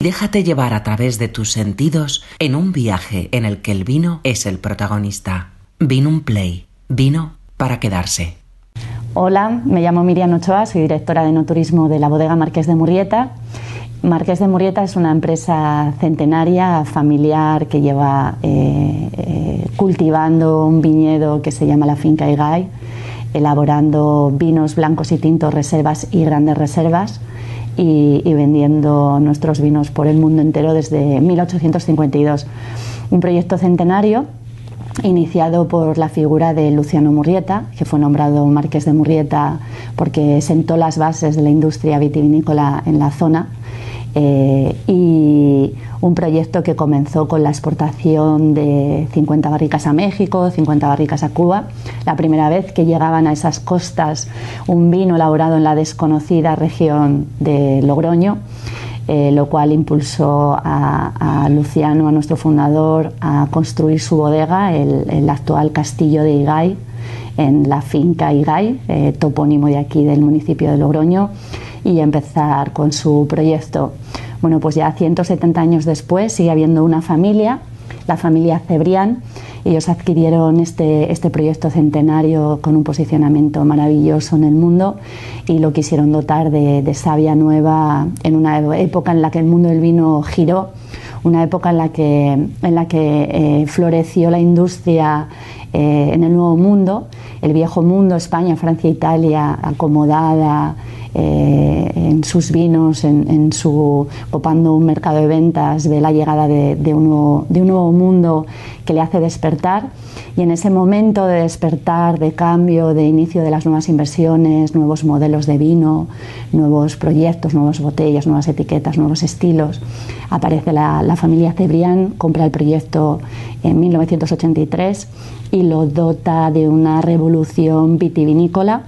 Déjate llevar a través de tus sentidos en un viaje en el que el vino es el protagonista. Vino un Play. Vino para quedarse. Hola, me llamo Miriam Ochoa, soy directora de no turismo de la bodega Marqués de Murrieta. Marqués de Murrieta es una empresa centenaria, familiar, que lleva eh, eh, cultivando un viñedo que se llama la Finca Igay, elaborando vinos blancos y tintos, reservas y grandes reservas y, vendiendo nuestros vinos por el mundo entero desde 1852. Un proyecto centenario iniciado por la figura de Luciano Murrieta, que fue nombrado Marqués de Murrieta porque sentó las bases de la industria vitivinícola en la zona eh, y un proyecto que comenzó con la exportación de 50 barricas a México, 50 barricas a Cuba, la primera vez que llegaban a esas costas un vino elaborado en la desconocida región de Logroño. Eh, lo cual impulsó a, Luciano, a nuestro fundador, a construir su bodega, el, actual castillo de Igay, en la finca Igay, eh, topónimo de aquí del municipio de Logroño y empezar con su proyecto. Bueno, pues ya 170 años después sigue habiendo una familia, la familia Cebrián. Ellos adquirieron este, este proyecto centenario con un posicionamiento maravilloso en el mundo y lo quisieron dotar de, de savia nueva en una época en la que el mundo del vino giró, una época en la que, en la que eh, floreció la industria eh, en el nuevo mundo, el viejo mundo, España, Francia, Italia, acomodada, eh, en sus vinos, en, su copando un mercado de ventas, ve la llegada de, un nuevo, mundo que le hace despertar. Y en ese momento de despertar, de cambio, de inicio de las nuevas inversiones, nuevos modelos de vino, nuevos proyectos, nuevas botellas, nuevas etiquetas, nuevos estilos, aparece la, la familia Cebrián, compra el proyecto en 1983 y lo dota de una revolución vitivinícola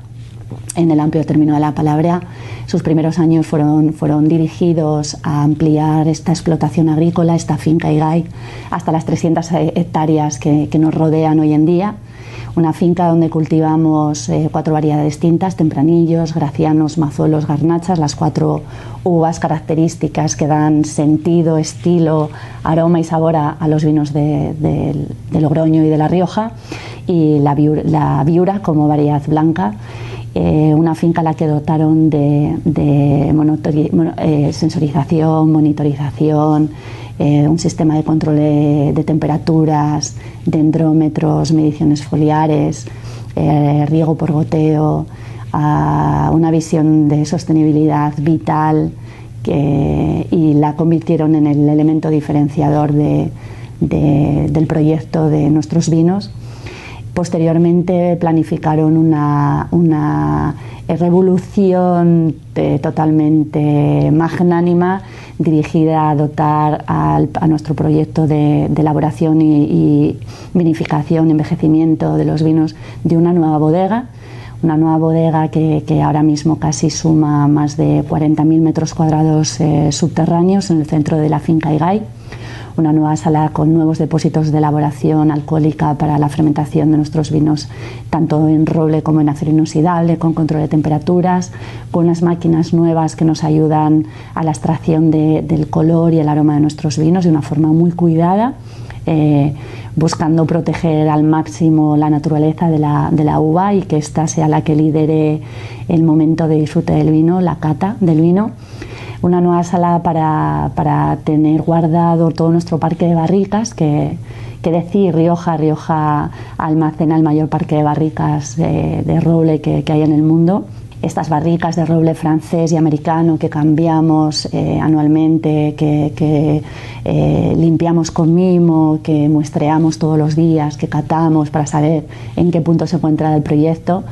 en el amplio término de la palabra. Sus primeros años fueron, fueron dirigidos a ampliar esta explotación agrícola, esta finca IGAI, hasta las 300 hectáreas que, nos rodean hoy en día. Una finca donde cultivamos eh, cuatro variedades distintas, tempranillos, gracianos, mazuelos, garnachas, las cuatro uvas características que dan sentido, estilo, aroma y sabor a, los vinos de, Logroño y de La Rioja, y la viura como variedad blanca eh, una finca a la que dotaron de, eh, sensorización, monitorización, eh, un sistema de control de, temperaturas, dendrómetros, mediciones foliares, riego por goteo, una visión de sostenibilidad vital y la convirtieron en el elemento diferenciador del proyecto de nuestros vinos Posteriormente planificaron una, revolución totalmente magnánima dirigida a dotar a nuestro proyecto de, elaboración y, vinificación, envejecimiento de los vinos de una nueva bodega, una nueva bodega que, ahora mismo casi suma más de 40.000 metros cuadrados eh, subterráneos en el centro de la finca Igay una nueva sala con nuevos depósitos de elaboración alcohólica para la fermentación de nuestros vinos, tanto en roble como en acero inoxidable, con control de temperaturas, con unas máquinas nuevas que nos ayudan a la extracción del color y el aroma de nuestros vinos de una forma muy cuidada. Eh, buscando proteger al máximo la naturaleza de la, de la, uva y que ésta sea la que lidere el momento de disfrute del vino, la cata del vino una nueva sala para, para tener guardado todo nuestro parque de barricas, que, decir, Rioja, Rioja almacena el mayor parque de barricas de, roble que, que, hay en el mundo. Estas barricas de roble francés y americano que cambiamos eh, anualmente, que, eh, limpiamos con mimo, que muestreamos todos los días, que catamos para saber en qué punto se encuentra el proyecto,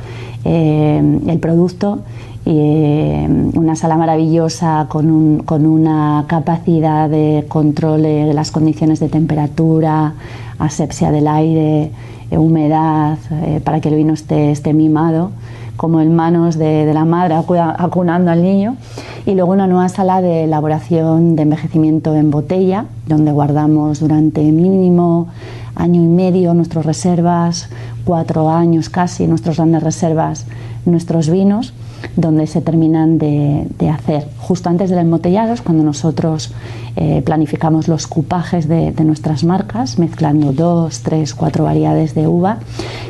eh, el producto eh, una sala maravillosa con, un, con, una capacidad de control de las condiciones de temperatura, asepsia del aire, eh, humedad, eh, para que el vino esté, esté mimado, como en manos de, de, la madre acunando al niño. Y luego una nueva sala de elaboración de envejecimiento en botella, donde guardamos durante mínimo año y medio nuestras reservas, cuatro años casi, nuestras grandes reservas, nuestros vinos donde se terminan de, hacer. Justo antes del embotellado es cuando nosotros eh, planificamos los cupajes de, nuestras marcas, mezclando dos, tres, cuatro variedades de uva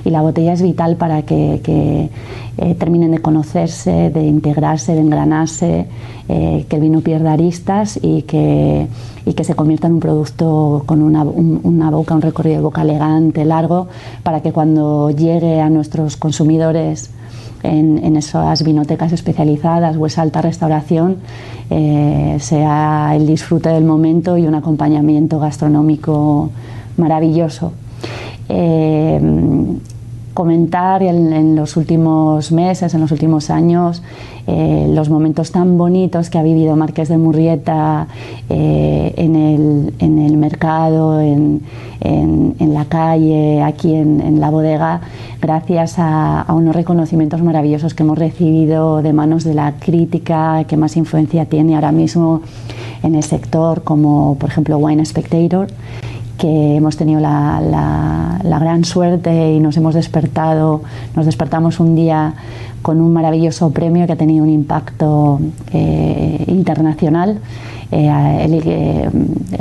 y la botella es vital para que, eh, terminen de conocerse, de integrarse, de engranarse, eh, que el vino pierda aristas y que, y que se convierta en un producto con una, una boca, un recorrido de boca elegante, largo, para que cuando llegue a nuestros consumidores en, esas vinotecas especializadas o esa alta restauración eh, sea el disfrute del momento y un acompañamiento gastronómico maravilloso. Eh, comentar en, los últimos meses, en los últimos años, eh, los momentos tan bonitos que ha vivido Marqués de Murrieta eh, en, el, mercado, en, la calle, aquí en, la bodega, gracias a, unos reconocimientos maravillosos que hemos recibido de manos de la crítica que más influencia tiene ahora mismo en el sector, como por ejemplo Wine Spectator que hemos tenido la, gran suerte y nos hemos despertado, nos despertamos un día con un maravilloso premio que ha tenido un impacto eh, internacional. Eh, eh,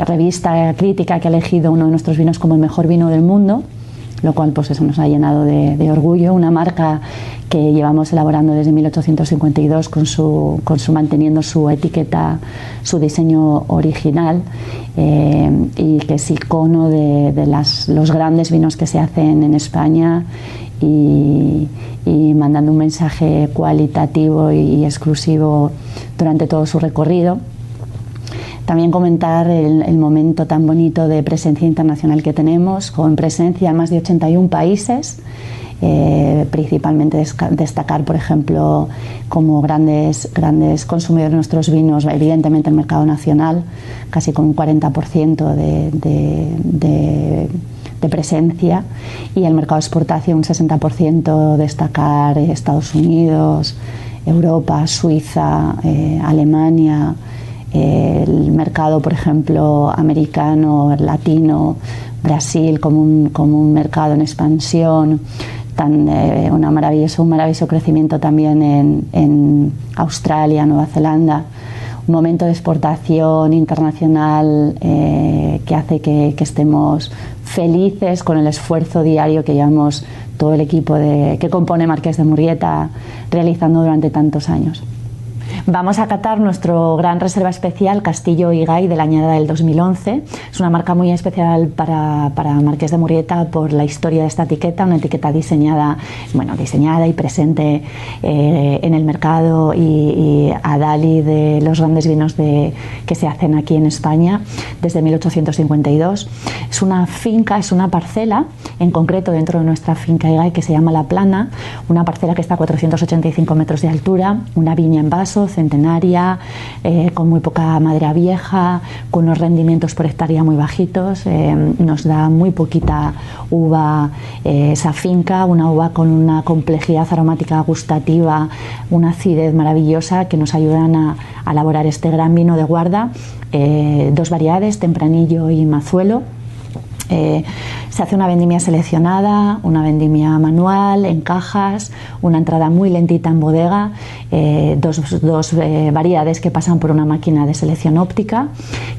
revista crítica que ha elegido uno de nuestros vinos como el mejor vino del mundo lo cual pues eso nos ha llenado de, orgullo. Una marca que llevamos elaborando desde 1852 con su, con su manteniendo su etiqueta, su diseño original eh, y que es icono de, las, los grandes vinos que se hacen en España y, mandando un mensaje cualitativo y exclusivo durante todo su recorrido. También comentar el, momento tan bonito de presencia internacional que tenemos, con presencia en más de 81 países. Eh, principalmente destacar, por ejemplo, como grandes, grandes consumidores de nuestros vinos, evidentemente el mercado nacional, casi con un 40% de, presencia, y el mercado de exportación un 60%, destacar Estados Unidos, Europa, Suiza, eh, Alemania, el mercado, por ejemplo, americano, latino, Brasil como un, como un mercado en expansión, tan, eh, una maravilloso, un maravilloso crecimiento también en, Australia, Nueva Zelanda, un momento de exportación internacional eh, que hace que, que, estemos felices con el esfuerzo diario que llevamos todo el equipo de, que compone Marqués de Murrieta realizando durante tantos años. Vamos a catar nuestro gran reserva especial Castillo Igay de la añada del 2011. Es una marca muy especial para, para, Marqués de Murrieta por la historia de esta etiqueta, una etiqueta diseñada, bueno, diseñada y presente eh, en el mercado y, a Dali de los grandes vinos de, que se hacen aquí en España desde 1852. Es una finca, es una parcela, en concreto dentro de nuestra finca Igay que se llama La Plana, una parcela que está a 485 metros de altura, una viña en vaso, centenaria, eh, con muy poca madera vieja, con unos rendimientos por hectárea muy bajitos. Eh, nos da muy poquita uva eh, esa finca, una uva con una complejidad aromática gustativa, una acidez maravillosa que nos ayudan a, elaborar este gran vino de guarda. dos variedades, tempranillo y mazuelo eh, se hace una vendimia seleccionada, una vendimia manual, en cajas, una entrada muy lentita en bodega, eh, dos, eh, variedades que pasan por una máquina de selección óptica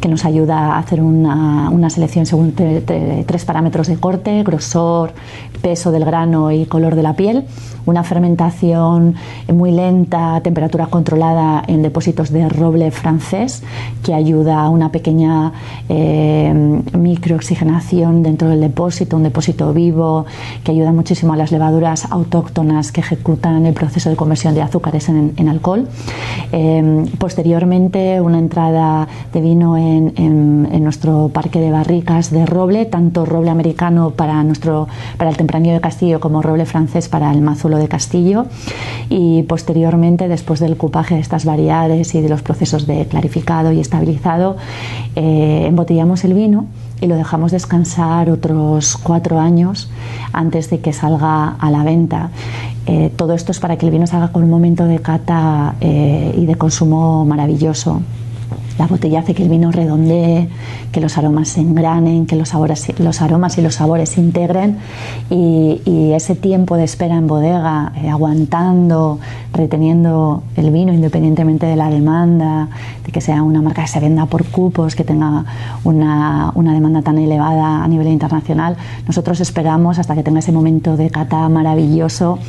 que nos ayuda a hacer una, selección según tres parámetros de corte, grosor, peso del grano y color de la piel, una fermentación muy lenta, temperatura controlada en depósitos de roble francés que ayuda a una pequeña microoxigenación dentro del depósito, un depósito vivo que ayuda muchísimo a las levaduras autóctonas que ejecutan el proceso de conversión de azúcares en, alcohol. Em, posteriormente, una entrada de vino en, nuestro parque de barricas de roble, tanto roble americano para, nuestro, para el tempranillo de Castillo como roble francés para el mazulo de Castillo. Y posteriormente, después del cupaje de estas variedades y de los procesos de clarificado y estabilizado, eh, embotellamos el vino y lo dejamos descansar otros cuatro años antes de que salga a la venta. Eh, todo esto es para que el vino salga con un momento de cata eh, y de consumo maravilloso. La botella hace que el vino redondee, que los aromas se engranen, que los, los aromas y los sabores se integren y, ese tiempo de espera en bodega, eh, aguantando, reteniendo el vino independientemente de la demanda, de que sea una marca que se venda por cupos, que tenga una, una demanda tan elevada a nivel internacional, nosotros esperamos hasta que tenga ese momento de cata maravilloso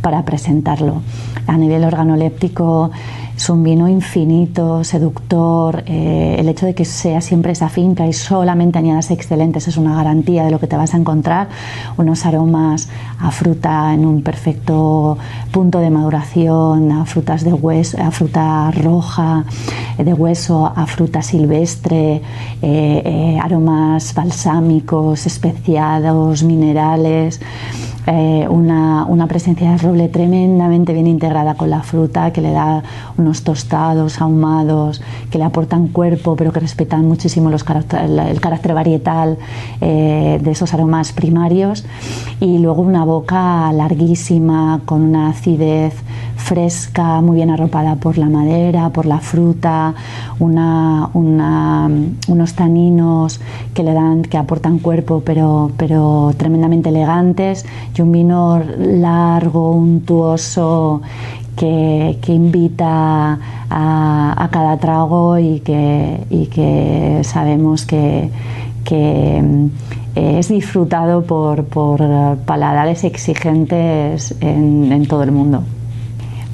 para presentarlo. A nivel organoléptico es un vino infinito, seductor. Eh, el hecho de que sea siempre esa finca y solamente añadas excelentes es una garantía de lo que te vas a encontrar. Unos aromas a fruta en un perfecto punto de maduración, a frutas de hueso, a fruta roja eh, de hueso, a fruta silvestre, eh, aromas balsámicos, especiados, minerales. Una, una, presencia de roble tremendamente bien integrada con la fruta que le da un tostados, ahumados, que le aportan cuerpo, pero que respetan muchísimo los el carácter varietal eh, de esos aromas primarios. Y luego una boca larguísima, con una acidez fresca, muy bien arropada por la madera, por la fruta, una, unos taninos que le dan, que aportan cuerpo, pero, pero tremendamente elegantes, y un vino largo, untuoso que, invita a, cada trago y que, que sabemos que, mm, es disfrutado por, paladares exigentes en, todo el mundo.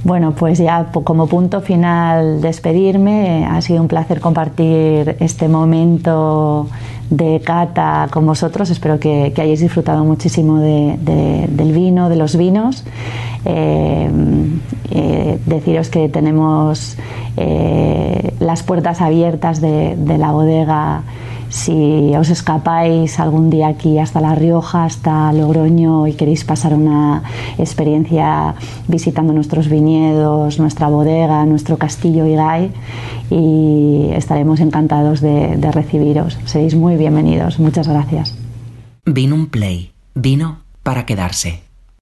Bueno, pues ya como punto final despedirme. Ha sido un placer compartir este momento de cata con vosotros. Espero que, hayáis disfrutado muchísimo del vino, de los vinos. Eh, eh, deciros que tenemos eh, las puertas abiertas de, la bodega si os escapáis algún día aquí hasta La Rioja, hasta Logroño y queréis pasar una experiencia visitando nuestros viñedos, nuestra bodega, nuestro castillo Igay y estaremos encantados de, de recibiros. Seréis muy bienvenidos. Muchas gracias. Vino un play. Vino para quedarse.